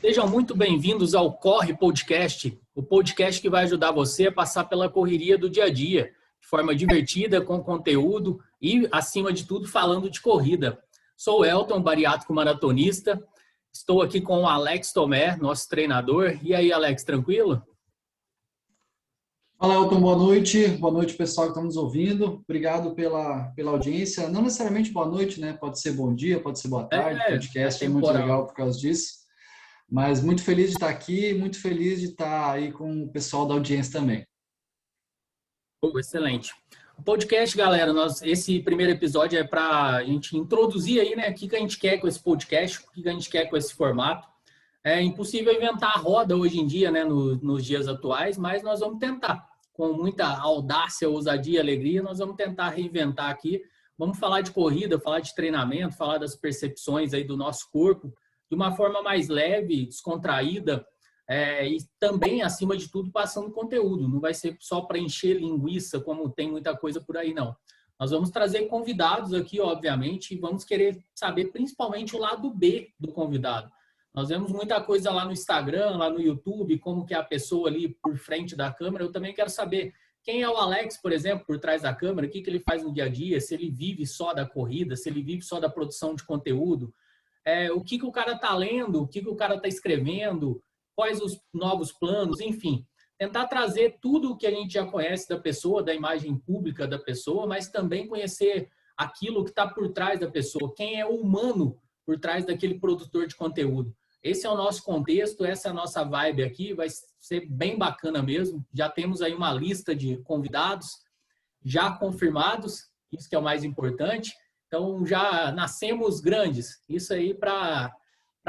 Sejam muito bem-vindos ao Corre Podcast, o podcast que vai ajudar você a passar pela correria do dia a dia, de forma divertida, com conteúdo e, acima de tudo, falando de corrida. Sou Elton, bariátrico maratonista. Estou aqui com o Alex Tomé, nosso treinador. E aí, Alex, tranquilo? Fala, Elton, boa noite. Boa noite, pessoal que está nos ouvindo. Obrigado pela, pela audiência. Não necessariamente boa noite, né? Pode ser bom dia, pode ser boa tarde. É, o podcast é, é muito legal por causa disso. Mas muito feliz de estar aqui, muito feliz de estar aí com o pessoal da audiência também. Oh, excelente. O podcast, galera, nós, esse primeiro episódio é para a gente introduzir aí, né, o que, que a gente quer com esse podcast, o que, que a gente quer com esse formato. É impossível inventar a roda hoje em dia, né, no, nos dias atuais, mas nós vamos tentar. Com muita audácia, ousadia, alegria, nós vamos tentar reinventar aqui. Vamos falar de corrida, falar de treinamento, falar das percepções aí do nosso corpo, de uma forma mais leve, descontraída é, e também, acima de tudo, passando conteúdo. Não vai ser só para encher linguiça, como tem muita coisa por aí, não. Nós vamos trazer convidados aqui, obviamente, e vamos querer saber principalmente o lado B do convidado. Nós vemos muita coisa lá no Instagram, lá no YouTube, como que é a pessoa ali por frente da câmera. Eu também quero saber quem é o Alex, por exemplo, por trás da câmera, o que, que ele faz no dia a dia, se ele vive só da corrida, se ele vive só da produção de conteúdo, é, o que, que o cara está lendo, o que, que o cara está escrevendo, quais os novos planos, enfim. Tentar trazer tudo o que a gente já conhece da pessoa, da imagem pública da pessoa, mas também conhecer aquilo que está por trás da pessoa, quem é o humano por trás daquele produtor de conteúdo. Esse é o nosso contexto, essa é a nossa vibe aqui, vai ser bem bacana mesmo. Já temos aí uma lista de convidados já confirmados, isso que é o mais importante. Então já nascemos grandes. Isso aí para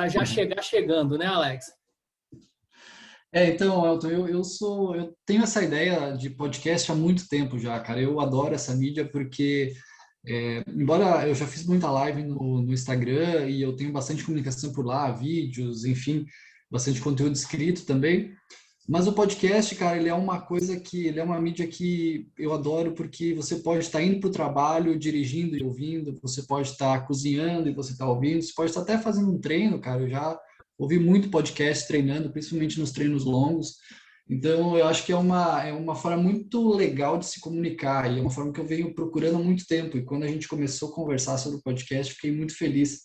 já uhum. chegar chegando, né, Alex? É, então, Elton, eu, eu sou, eu tenho essa ideia de podcast há muito tempo já, cara. Eu adoro essa mídia porque, é, embora eu já fiz muita live no, no Instagram e eu tenho bastante comunicação por lá, vídeos, enfim, bastante conteúdo escrito também. Mas o podcast, cara, ele é uma coisa que, ele é uma mídia que eu adoro porque você pode estar indo para o trabalho, dirigindo e ouvindo, você pode estar cozinhando e você está ouvindo, você pode estar até fazendo um treino, cara. Eu já ouvi muito podcast treinando, principalmente nos treinos longos. Então, eu acho que é uma, é uma forma muito legal de se comunicar e é uma forma que eu venho procurando há muito tempo. E quando a gente começou a conversar sobre o podcast, fiquei muito feliz.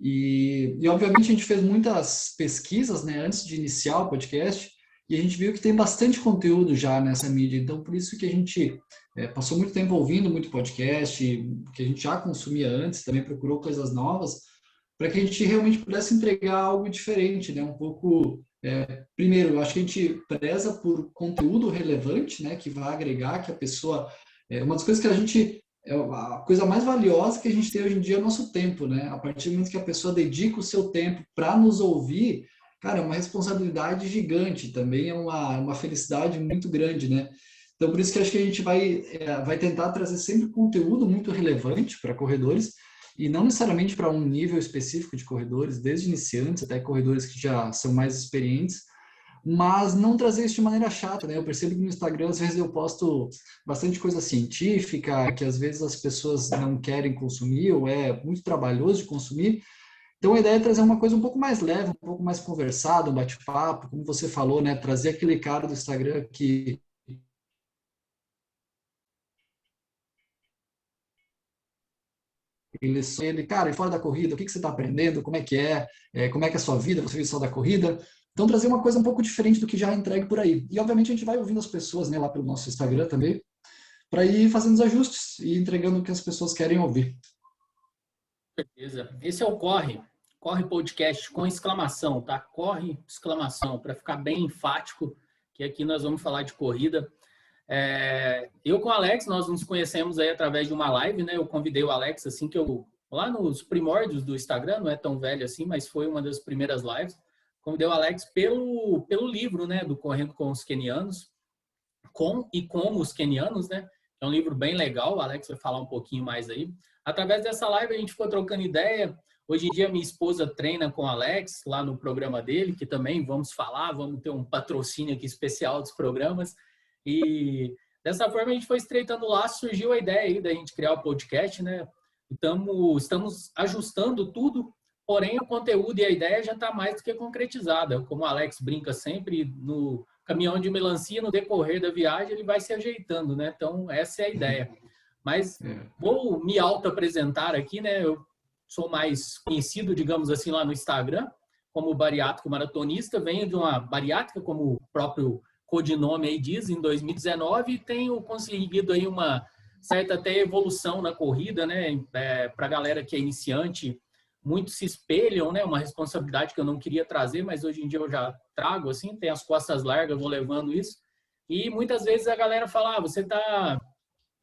E, e obviamente, a gente fez muitas pesquisas né, antes de iniciar o podcast e a gente viu que tem bastante conteúdo já nessa mídia. Então, por isso que a gente é, passou muito tempo ouvindo muito podcast, que a gente já consumia antes, também procurou coisas novas, para que a gente realmente pudesse entregar algo diferente, né? Um pouco. É, primeiro, eu acho que a gente preza por conteúdo relevante, né? Que vai agregar, que a pessoa. É, uma das coisas que a gente é a coisa mais valiosa que a gente tem hoje em dia é o nosso tempo, né? A partir do momento que a pessoa dedica o seu tempo para nos ouvir, cara, é uma responsabilidade gigante, também é uma, uma felicidade muito grande, né? Então, por isso que acho que a gente vai, é, vai tentar trazer sempre conteúdo muito relevante para corredores, e não necessariamente para um nível específico de corredores, desde iniciantes até corredores que já são mais experientes, mas não trazer isso de maneira chata, né? Eu percebo que no Instagram, às vezes, eu posto bastante coisa científica, que às vezes as pessoas não querem consumir, ou é muito trabalhoso de consumir, então a ideia é trazer uma coisa um pouco mais leve, um pouco mais conversada, um bate-papo, como você falou, né? Trazer aquele cara do Instagram que ele, ele cara, e fora da corrida, o que, que você está aprendendo, como é que é, é, como é que é a sua vida, você vive só da corrida. Então, trazer uma coisa um pouco diferente do que já é entregue por aí. E, obviamente, a gente vai ouvindo as pessoas né, lá pelo nosso Instagram também, para ir fazendo os ajustes e entregando o que as pessoas querem ouvir. Certeza. Esse é o Corre. Corre Podcast com exclamação, tá? Corre, exclamação, para ficar bem enfático, que aqui nós vamos falar de corrida. É, eu com o Alex, nós nos conhecemos aí através de uma live, né? Eu convidei o Alex assim que eu, lá nos primórdios do Instagram, não é tão velho assim, mas foi uma das primeiras lives. Convidei o Alex pelo, pelo livro, né? Do Correndo com os Kenianos, com e como os Kenianos, né? É um livro bem legal, o Alex vai falar um pouquinho mais aí. Através dessa live a gente ficou trocando ideia, Hoje em dia, minha esposa treina com o Alex lá no programa dele, que também vamos falar, vamos ter um patrocínio aqui especial dos programas. E dessa forma a gente foi estreitando lá, surgiu a ideia aí da gente criar o podcast, né? Estamos, estamos ajustando tudo porém o conteúdo e a ideia já está mais do que concretizada. Como o Alex brinca sempre, no caminhão de melancia, no decorrer da viagem, ele vai se ajeitando, né? Então, essa é a ideia. Mas é. vou me auto-apresentar aqui, né? Eu sou mais conhecido, digamos assim, lá no Instagram, como bariátrico maratonista. Venho de uma bariátrica, como o próprio codinome aí diz, em 2019, e tenho conseguido aí uma certa até evolução na corrida, né? É, Para a galera que é iniciante, muitos se espelham, né? Uma responsabilidade que eu não queria trazer, mas hoje em dia eu já trago, assim, tem as costas largas, vou levando isso. E muitas vezes a galera fala, ah, você está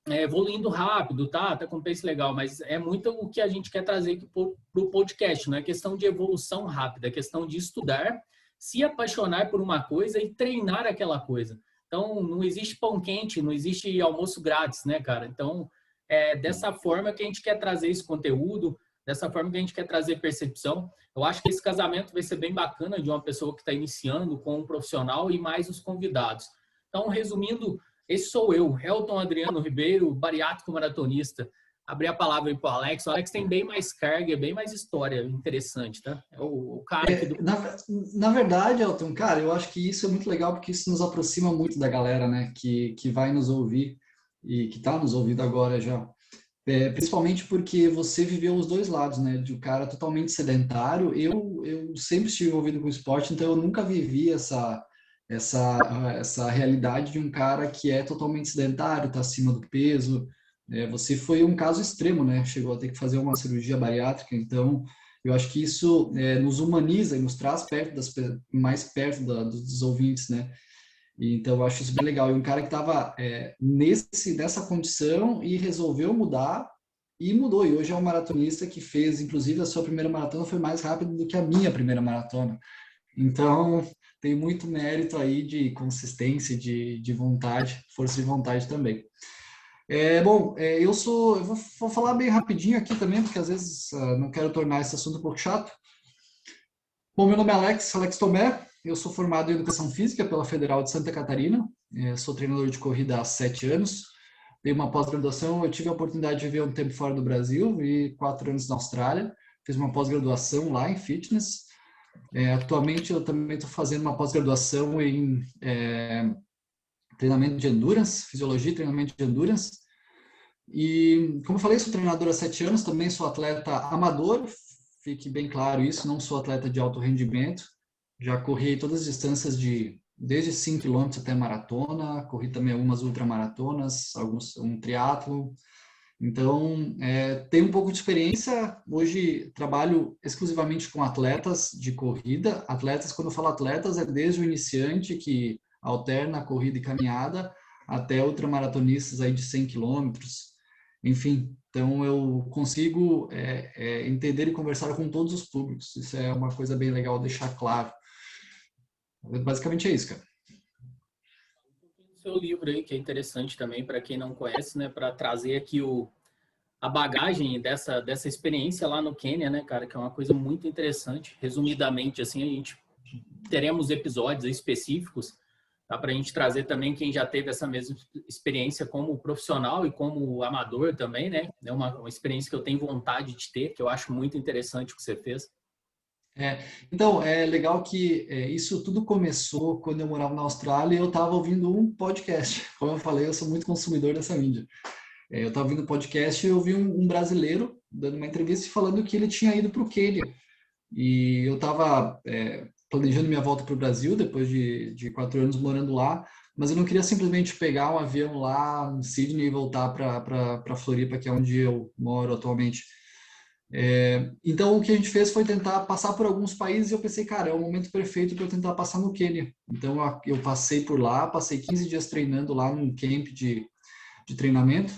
é, evoluindo rápido, tá? Tá com pace legal, mas é muito o que a gente quer trazer para o podcast, não é questão de evolução rápida, é questão de estudar, se apaixonar por uma coisa e treinar aquela coisa. Então, não existe pão quente, não existe almoço grátis, né, cara? Então, é dessa forma que a gente quer trazer esse conteúdo, dessa forma que a gente quer trazer percepção. Eu acho que esse casamento vai ser bem bacana de uma pessoa que está iniciando com um profissional e mais os convidados. Então, resumindo, esse sou eu, Helton Adriano Ribeiro, bariátrico maratonista. Abri a palavra aí para o Alex. O Alex tem bem mais carga, bem mais história interessante, tá? É o, o cara é, do... na, na, verdade, Elton, cara, eu acho que isso é muito legal porque isso nos aproxima muito da galera, né? Que, que vai nos ouvir e que está nos ouvindo agora já. É, principalmente porque você viveu os dois lados, né? De um cara totalmente sedentário. Eu, eu sempre estive envolvido com esporte, então eu nunca vivi essa essa, essa realidade de um cara que é totalmente sedentário, está acima do peso. É, você foi um caso extremo, né? Chegou a ter que fazer uma cirurgia bariátrica, então eu acho que isso é, nos humaniza e nos traz perto das, mais perto da, dos ouvintes, né? Então eu acho isso bem legal. E um cara que estava é, nesse nessa condição e resolveu mudar e mudou. E hoje é um maratonista que fez, inclusive, a sua primeira maratona foi mais rápido do que a minha primeira maratona. Então, tem muito mérito aí de consistência, de, de vontade, força de vontade também. É, bom, é, eu sou, eu vou, vou, falar bem rapidinho aqui também, porque às vezes uh, não quero tornar esse assunto um pouco chato. Bom, meu nome é Alex, Alex Tomé, eu sou formado em Educação Física pela Federal de Santa Catarina, é, sou treinador de corrida há sete anos, dei uma pós-graduação, eu tive a oportunidade de viver um tempo fora do Brasil, e quatro anos na Austrália, fiz uma pós-graduação lá em fitness, é, atualmente eu também estou fazendo uma pós-graduação em é, treinamento de endurance, fisiologia e treinamento de endurance. E, como eu falei, sou treinador há sete anos, também sou atleta amador, fique bem claro isso, não sou atleta de alto rendimento. Já corri todas as distâncias de desde 5 km até maratona, corri também algumas ultramaratonas, alguns um triatlo, então, é, tenho um pouco de experiência. Hoje trabalho exclusivamente com atletas de corrida. Atletas, quando eu falo atletas, é desde o iniciante que alterna corrida e caminhada até ultramaratonistas aí de 100 quilômetros. Enfim, então eu consigo é, é, entender e conversar com todos os públicos. Isso é uma coisa bem legal deixar claro. Basicamente é isso, cara seu livro aí, que é interessante também para quem não conhece, né? Para trazer aqui o, a bagagem dessa, dessa experiência lá no Quênia, né, cara? Que é uma coisa muito interessante. Resumidamente, assim, a gente teremos episódios específicos tá? para a gente trazer também quem já teve essa mesma experiência como profissional e como amador também, né? É uma, uma experiência que eu tenho vontade de ter, que eu acho muito interessante o que você fez. É, então, é legal que é, isso tudo começou quando eu morava na Austrália e eu estava ouvindo um podcast. Como eu falei, eu sou muito consumidor dessa mídia. É, eu estava ouvindo um podcast e eu vi um, um, brasileiro dando uma entrevista falando que ele tinha ido para o Quênia. E eu estava é, planejando minha volta para o Brasil depois de, de quatro anos morando lá, mas eu não queria simplesmente pegar um avião lá em Sydney e voltar para Floripa, que é onde eu moro atualmente. É, então, o que a gente fez foi tentar passar por alguns países e eu pensei, cara, é o momento perfeito para eu tentar passar no Quênia. Então, eu passei por lá, passei 15 dias treinando lá num camp de, de treinamento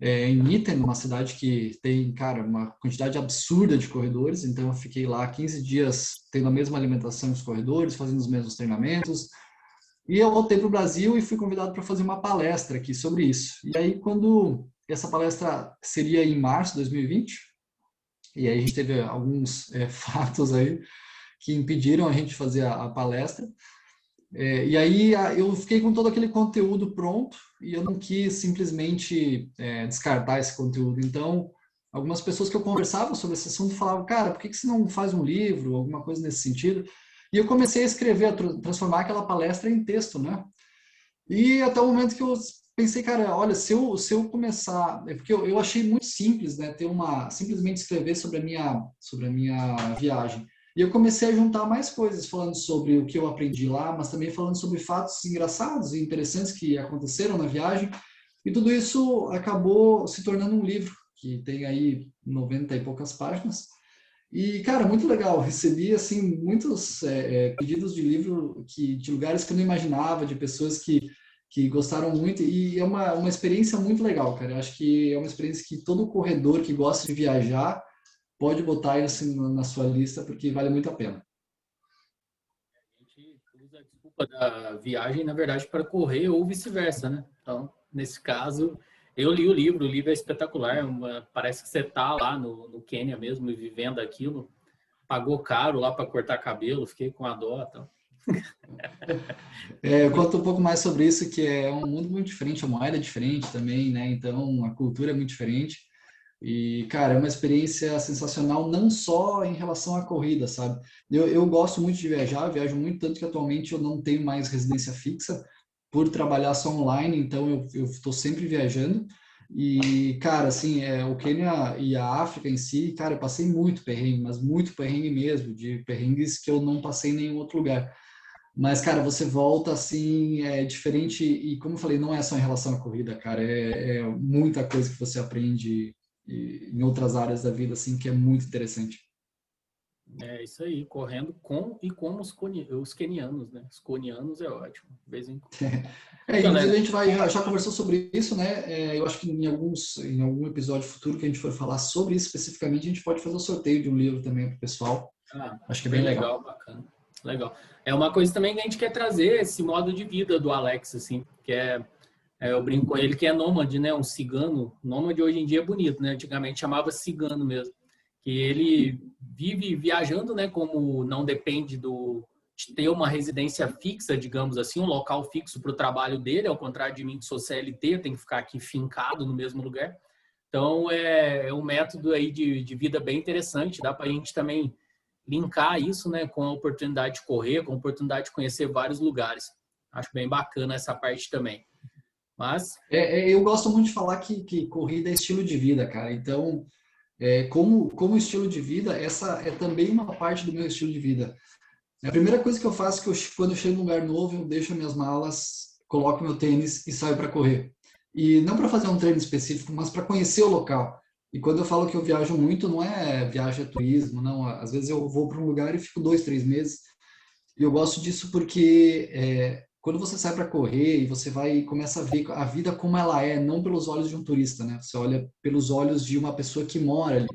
é, em Iten, uma cidade que tem, cara, uma quantidade absurda de corredores. Então, eu fiquei lá 15 dias tendo a mesma alimentação que os corredores, fazendo os mesmos treinamentos. E eu voltei para o Brasil e fui convidado para fazer uma palestra aqui sobre isso. E aí, quando essa palestra seria em março de 2020, e aí a gente teve alguns é, fatos aí que impediram a gente fazer a, a palestra. É, e aí eu fiquei com todo aquele conteúdo pronto e eu não quis simplesmente é, descartar esse conteúdo. Então algumas pessoas que eu conversava sobre esse assunto falavam, cara, por que, que você não faz um livro, alguma coisa nesse sentido? E eu comecei a escrever, a transformar aquela palestra em texto, né? E até o momento que eu pensei, cara, olha, se eu, se eu começar, é porque eu, eu achei muito simples, né, ter uma, simplesmente escrever sobre a minha, sobre a minha viagem. E eu comecei a juntar mais coisas, falando sobre o que eu aprendi lá, mas também falando sobre fatos engraçados e interessantes que aconteceram na viagem. E tudo isso acabou se tornando um livro, que tem aí 90 e poucas páginas. E, cara, muito legal. Recebi, assim, muitos é, pedidos de livro que, de lugares que eu não imaginava, de pessoas que que gostaram muito e é uma, uma experiência muito legal, cara. Eu acho que é uma experiência que todo corredor que gosta de viajar pode botar isso na sua lista porque vale muito a pena. A gente usa a desculpa da viagem, na verdade, para correr ou vice-versa, né? Então, nesse caso, eu li o livro, o livro é espetacular, uma, parece que você está lá no, no Quênia mesmo, vivendo aquilo, pagou caro lá para cortar cabelo, fiquei com a dó, então. É, eu conto um pouco mais sobre isso, que é um mundo muito diferente, a moeda é diferente também, né? Então, a cultura é muito diferente. E, cara, é uma experiência sensacional, não só em relação à corrida, sabe? Eu, eu gosto muito de viajar, viajo muito, tanto que atualmente eu não tenho mais residência fixa por trabalhar só online, então eu estou sempre viajando. E, cara, assim, é, o Quênia e a África em si, cara, eu passei muito perrengue, mas muito perrengue mesmo, de perrengues que eu não passei em nenhum outro lugar. Mas, cara, você volta assim, é diferente, e como eu falei, não é só em relação à corrida, cara, é, é muita coisa que você aprende em outras áreas da vida, assim, que é muito interessante. É isso aí, correndo com e com os, os kenianos, né? Os conianos é ótimo, de vez em quando. É, inclusive a gente vai, já, já conversou sobre isso, né? É, eu acho que em, alguns, em algum episódio futuro que a gente for falar sobre isso especificamente, a gente pode fazer o sorteio de um livro também para o pessoal. Ah, acho que é bem legal, legal bacana. Legal. É uma coisa também que a gente quer trazer esse modo de vida do Alex, assim, que é, é eu brinco com ele que é nômade, né? Um cigano. Nômade hoje em dia é bonito, né? Antigamente chamava cigano mesmo. Que ele vive viajando, né? Como não depende do de ter uma residência fixa, digamos assim, um local fixo para o trabalho dele, ao contrário de mim que sou CLT, tem que ficar aqui fincado no mesmo lugar. Então é, é um método aí de, de vida bem interessante. Dá para a gente também linkar isso né, com a oportunidade de correr, com a oportunidade de conhecer vários lugares. Acho bem bacana essa parte também. Mas. É, é, eu gosto muito de falar que, que corrida é estilo de vida, cara. Então, é, como, como estilo de vida, essa é também uma parte do meu estilo de vida. A primeira coisa que eu faço é que eu, quando eu chego em um lugar novo, eu deixo minhas malas, coloco meu tênis e saio para correr. E não para fazer um treino específico, mas para conhecer o local. E quando eu falo que eu viajo muito, não é viagem a turismo, não. Às vezes eu vou para um lugar e fico dois, três meses. E eu gosto disso porque é, quando você sai para correr e você vai e começa a ver a vida como ela é, não pelos olhos de um turista, né? Você olha pelos olhos de uma pessoa que mora ali.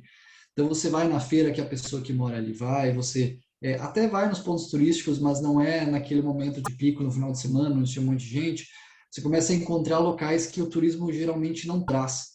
Então você vai na feira que a pessoa que mora ali vai, você é, até vai nos pontos turísticos, mas não é naquele momento de pico no final de semana, onde tem um monte de gente. Você começa a encontrar locais que o turismo geralmente não traz.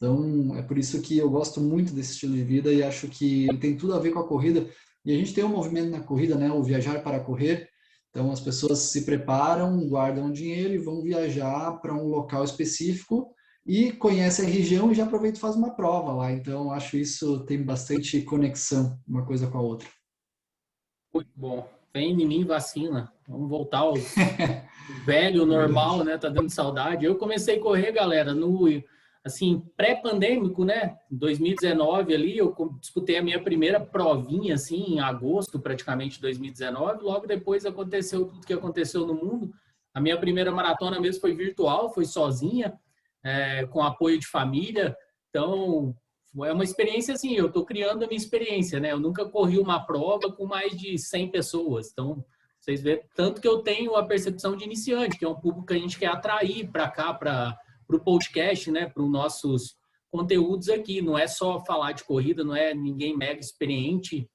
Então, é por isso que eu gosto muito desse estilo de vida e acho que tem tudo a ver com a corrida. E a gente tem um movimento na corrida, né? O viajar para correr. Então, as pessoas se preparam, guardam dinheiro e vão viajar para um local específico e conhecem a região e já aproveita e faz uma prova lá. Então, acho isso tem bastante conexão uma coisa com a outra. Muito bom. Vem em mim vacina. Vamos voltar ao velho normal, né? Tá dando saudade. Eu comecei a correr, galera, no assim, pré-pandêmico, né? 2019 ali, eu disputei a minha primeira provinha, assim, em agosto, praticamente, de 2019. Logo depois aconteceu tudo que aconteceu no mundo. A minha primeira maratona mesmo foi virtual, foi sozinha, é, com apoio de família. Então, é uma experiência assim, eu estou criando a minha experiência, né? Eu nunca corri uma prova com mais de 100 pessoas. Então, vocês vê tanto que eu tenho a percepção de iniciante, que é um público que a gente quer atrair para cá, para para o podcast, né, para os nossos conteúdos aqui. Não é só falar de corrida, não é ninguém mega experiente.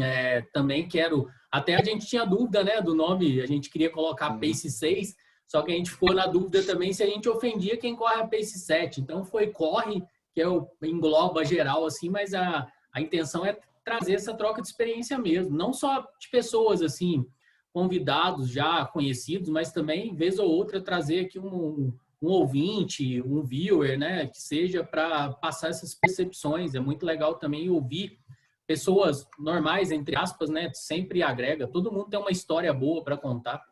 É, também quero. Até a gente tinha dúvida, né, do nome. A gente queria colocar uhum. Pace 6, só que a gente ficou na dúvida também se a gente ofendia quem corre a Pace 7. Então foi corre, que é o engloba geral assim, mas a, a intenção é trazer essa troca de experiência mesmo, não só de pessoas assim convidados já conhecidos, mas também vez ou outra trazer aqui um, um ouvinte, um viewer, né, que seja para passar essas percepções. É muito legal também ouvir pessoas normais, entre aspas, né, sempre agrega. Todo mundo tem uma história boa para contar.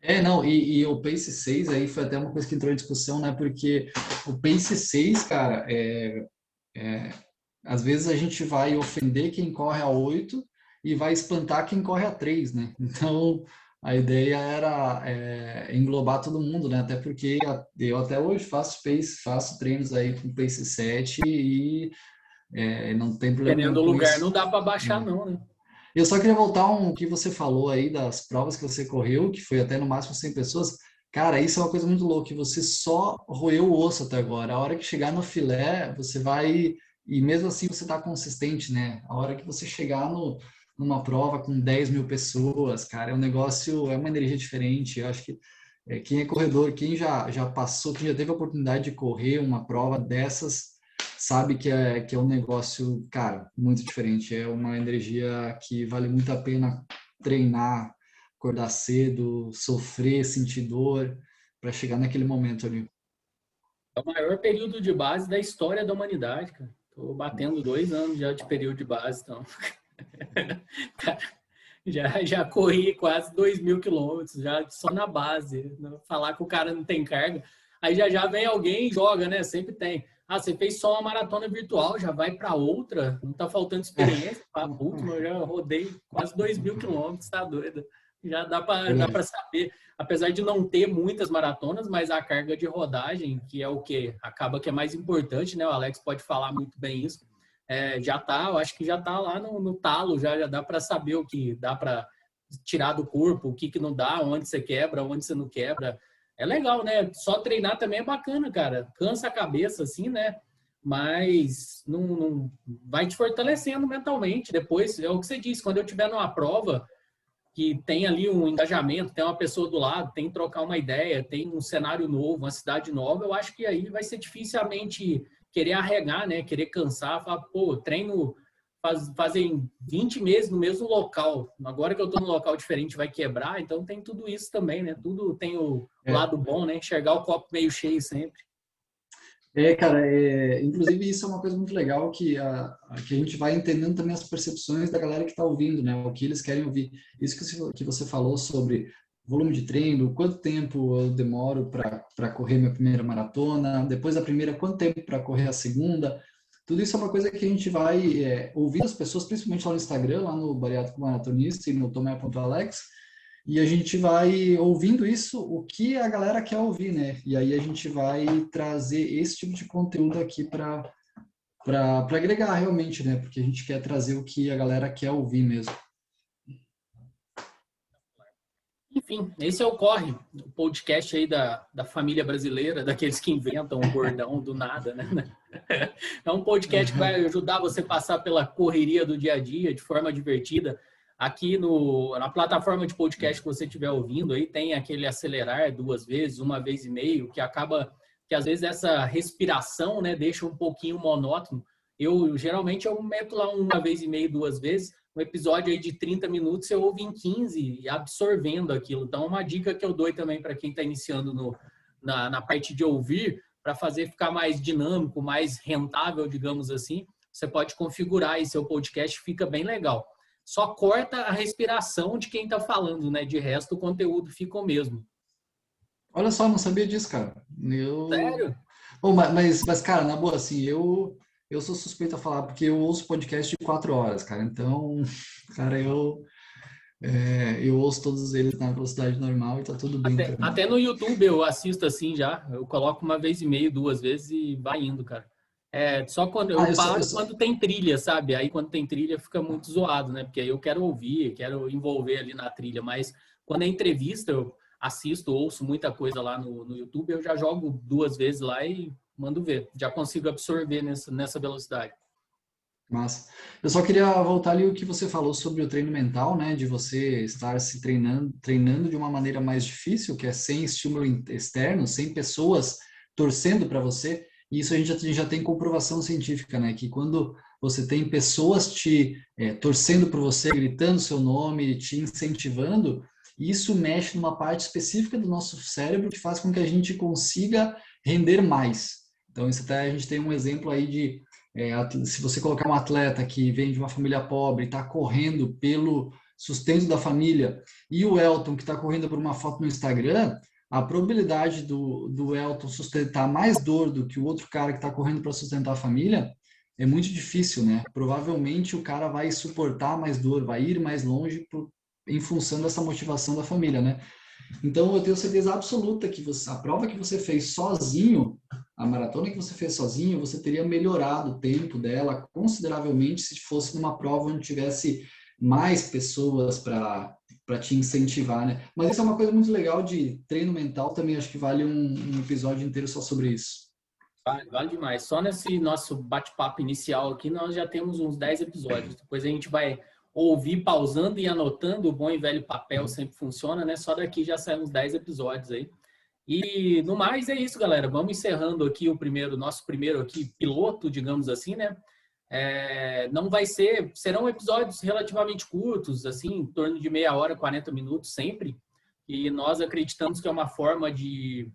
É, não, e, e, o Pace 6 aí foi até uma coisa que entrou em discussão, né? Porque o Pace 6, cara, é, é, às vezes a gente vai ofender quem corre a 8 e vai espantar quem corre a 3, né? Então, a ideia era é, englobar todo mundo, né? Até porque eu até hoje faço pace, faço treinos aí com pace 7 e é, não tem problema. Dependendo do lugar, isso. não dá para baixar, é. não, né? Eu só queria voltar um que você falou aí das provas que você correu, que foi até no máximo 100 pessoas. Cara, isso é uma coisa muito louca, que você só roeu o osso até agora. A hora que chegar no filé, você vai. E mesmo assim você está consistente, né? A hora que você chegar no, numa prova com 10 mil pessoas, cara, é um negócio, é uma energia diferente. Eu acho que é, quem é corredor, quem já, já passou, quem já teve a oportunidade de correr uma prova dessas, sabe que é, que é um negócio, cara, muito diferente. É uma energia que vale muito a pena treinar, acordar cedo, sofrer, sentir dor, para chegar naquele momento ali. É o maior período de base da história da humanidade, cara. Tô batendo dois anos já de período de base, então. cara, já, já corri quase dois mil quilômetros, já só na base. Falar que o cara não tem carga. Aí já já vem alguém e joga, né? Sempre tem. Ah, você fez só uma maratona virtual, já vai para outra? Não tá faltando experiência? Ah, puto, eu já rodei quase 2 mil quilômetros, tá doido? Já dá para dá saber, apesar de não ter muitas maratonas, mas a carga de rodagem, que é o que acaba que é mais importante, né? O Alex pode falar muito bem isso. É, já tá, eu acho que já tá lá no, no talo, já, já dá para saber o que dá para tirar do corpo, o que, que não dá, onde você quebra, onde você não quebra é legal, né? Só treinar também é bacana, cara. Cansa a cabeça, assim, né? Mas não, não vai te fortalecendo mentalmente. Depois, é o que você disse, quando eu tiver numa prova que tem ali um engajamento, tem uma pessoa do lado, tem trocar uma ideia, tem um cenário novo, uma cidade nova, eu acho que aí vai ser dificilmente querer arregar, né? Querer cansar, falar, pô, treino faz, fazem 20 meses no mesmo local. Agora que eu estou no local diferente vai quebrar, então tem tudo isso também, né? Tudo tem o é. lado bom, né? Enxergar o copo meio cheio sempre. É, cara, é, inclusive isso é uma coisa muito legal que a, a, que a gente vai entendendo também as percepções da galera que está ouvindo, né? O que eles querem ouvir. Isso que que você falou sobre volume de treino, quanto tempo eu demoro para correr minha primeira maratona, depois da primeira, quanto tempo para correr a segunda, tudo isso é uma coisa que a gente vai é, ouvir as pessoas, principalmente lá no Instagram, lá no Bariátrico Maratonista e no tomé.alex, e a gente vai ouvindo isso, o que a galera quer ouvir, né? E aí a gente vai trazer esse tipo de conteúdo aqui para para agregar realmente, né? Porque a gente quer trazer o que a galera quer ouvir mesmo. Enfim, esse é o Corre, o podcast aí da, da família brasileira, daqueles que inventam o bordão do nada, né? É um podcast que vai ajudar você a passar pela correria do dia a dia de forma divertida. Aqui no, na plataforma de podcast que você estiver ouvindo aí, tem aquele acelerar duas vezes, uma vez e meio, que acaba que às vezes essa respiração, né, deixa um pouquinho monótono. Eu geralmente eu meto lá uma vez e meio, duas vezes, um episódio aí de 30 minutos eu ouvi em 15 absorvendo aquilo. Então, uma dica que eu dou também para quem está iniciando no, na, na parte de ouvir, para fazer ficar mais dinâmico, mais rentável, digamos assim, você pode configurar aí seu podcast, fica bem legal. Só corta a respiração de quem está falando, né? De resto, o conteúdo fica o mesmo. Olha só, não sabia disso, cara. Eu... Sério? Bom, mas, mas, cara, na boa, assim, eu eu sou suspeito a falar, porque eu ouço podcast de quatro horas, cara. Então, cara, eu, é, eu ouço todos eles na velocidade normal e tá tudo bem. Até, até, no YouTube eu assisto assim já. Eu coloco uma vez e meio, duas vezes e vai indo, cara. É, só quando eu, ah, eu paro sou, eu quando tem trilha, sabe? Aí quando tem trilha fica muito zoado, né? Porque aí eu quero ouvir, quero envolver ali na trilha. Mas quando é entrevista, eu assisto, ouço muita coisa lá no, no YouTube, eu já jogo duas vezes lá e mando ver. Já consigo absorver nessa, nessa velocidade. Mas eu só queria voltar ali o que você falou sobre o treino mental, né? De você estar se treinando, treinando de uma maneira mais difícil, que é sem estímulo externo, sem pessoas torcendo para você. E isso a gente já, já, tem comprovação científica, né? Que quando você tem pessoas te é, torcendo por você, gritando seu nome, te incentivando, isso mexe numa parte específica do nosso cérebro que faz com que a gente consiga render mais. Então, isso até a gente tem um exemplo aí de é, se você colocar um atleta que vem de uma família pobre, está correndo pelo sustento da família, e o Elton que está correndo por uma foto no Instagram, a probabilidade do, do Elton sustentar mais dor do que o outro cara que está correndo para sustentar a família é muito difícil, né? Provavelmente o cara vai suportar mais dor, vai ir mais longe por, em função dessa motivação da família, né? Então eu tenho certeza absoluta que você, a prova que você fez sozinho, a maratona que você fez sozinho, você teria melhorado o tempo dela consideravelmente se fosse numa prova onde tivesse mais pessoas para para te incentivar, né? Mas isso é uma coisa muito legal de treino mental também, acho que vale um, um episódio inteiro só sobre isso. Vale, vale demais. Só nesse nosso bate-papo inicial aqui, nós já temos uns 10 episódios. Depois a gente vai ouvir pausando e anotando. O bom e velho papel sempre funciona, né? Só daqui já saem uns 10 episódios aí. E no mais é isso, galera. Vamos encerrando aqui o primeiro, nosso primeiro aqui piloto, digamos assim, né? É, não vai ser, serão episódios relativamente curtos, assim, em torno de meia hora, 40 minutos sempre. E nós acreditamos que é uma forma de,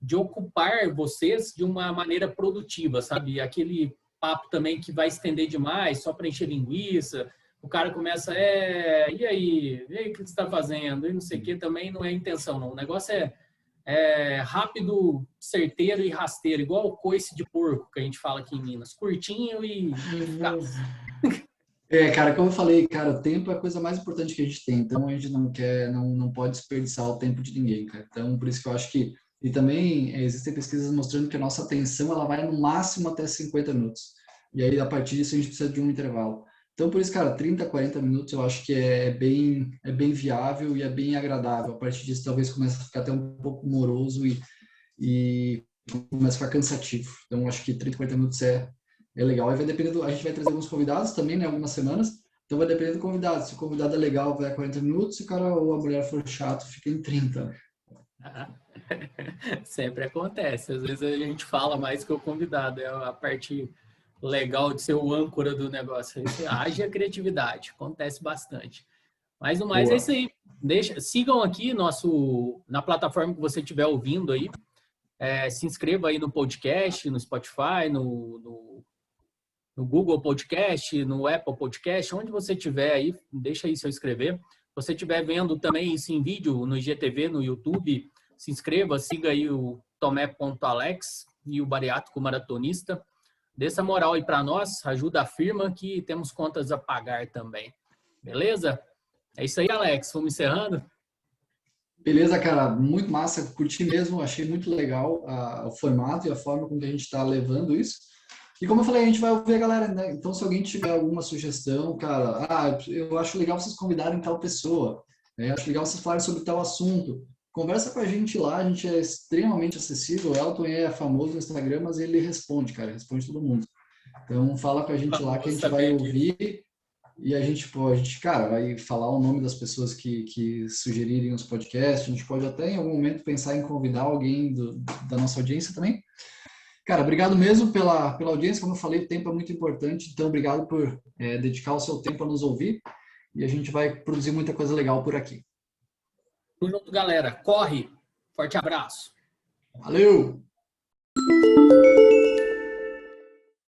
de ocupar vocês de uma maneira produtiva, sabe? Aquele papo também que vai estender demais, só para encher linguiça. O cara começa, é, e aí? E aí, o que você está fazendo? E não sei o que, também não é intenção, não. O negócio é é, rápido, certeiro e rasteiro, igual o coice de porco que a gente fala aqui em Minas. Curtinho e. É, cara, como eu falei, cara, o tempo é a coisa mais importante que a gente tem. Então a gente não quer, não, não pode desperdiçar o tempo de ninguém, cara. Então por isso que eu acho que e também é, existem pesquisas mostrando que a nossa atenção ela vai no máximo até 50 minutos. E aí a partir disso a gente precisa de um intervalo. Então, por isso, cara, 30, 40 minutos eu acho que é bem, é bem viável e é bem agradável. A partir disso, talvez comece a ficar até um pouco moroso e, e a ficar cansativo. Então, acho que 30, 40 minutos é, é legal. Aí vai depender do, a gente vai trazer alguns convidados também, né, algumas semanas. Então, vai depender do convidado. Se o convidado é legal, vai a 40 minutos. Se o cara ou a mulher for chato, fica em 30. Sempre acontece. Às vezes a gente fala mais que o convidado. É a parte legal de ser o âncora do negócio. Haja criatividade, acontece bastante. Mas no mais é Boa. é isso aí. Deixa, sigam aqui nosso na plataforma que você estiver ouvindo aí. É, se inscreva aí no podcast, no Spotify, no, no, no, Google Podcast, no Apple Podcast, onde você estiver aí, deixa aí seu inscrever. Se você estiver vendo também isso em vídeo no IGTV, no YouTube, se inscreva, siga aí o Tomé.alex e o Bariátrico Maratonista. Dê essa moral aí para nós, ajuda a firma que temos contas a pagar também. Beleza? É isso aí, Alex. Vamos encerrando? Beleza, cara. Muito massa. Curti mesmo. Achei muito legal a, o formato e a forma como a gente está levando isso. E como eu falei, a gente vai ouvir a galera, né? Então, se alguém tiver alguma sugestão, cara, ah, eu acho legal vocês convidarem tal pessoa. Né? Acho legal vocês falarem sobre tal assunto. Conversa com a gente lá, a gente é extremamente acessível. O Elton é famoso no Instagram, mas ele responde, cara, responde todo mundo. Então fala com a gente lá que a gente vai ouvir e a gente pode, cara, vai falar o nome das pessoas que, que sugerirem os podcasts. A gente pode até em algum momento pensar em convidar alguém do, da nossa audiência também. Cara, obrigado mesmo pela, pela audiência. Como eu falei, o tempo é muito importante, então obrigado por é, dedicar o seu tempo a nos ouvir e a gente vai produzir muita coisa legal por aqui. Tamo junto, galera. Corre. Forte abraço. Valeu!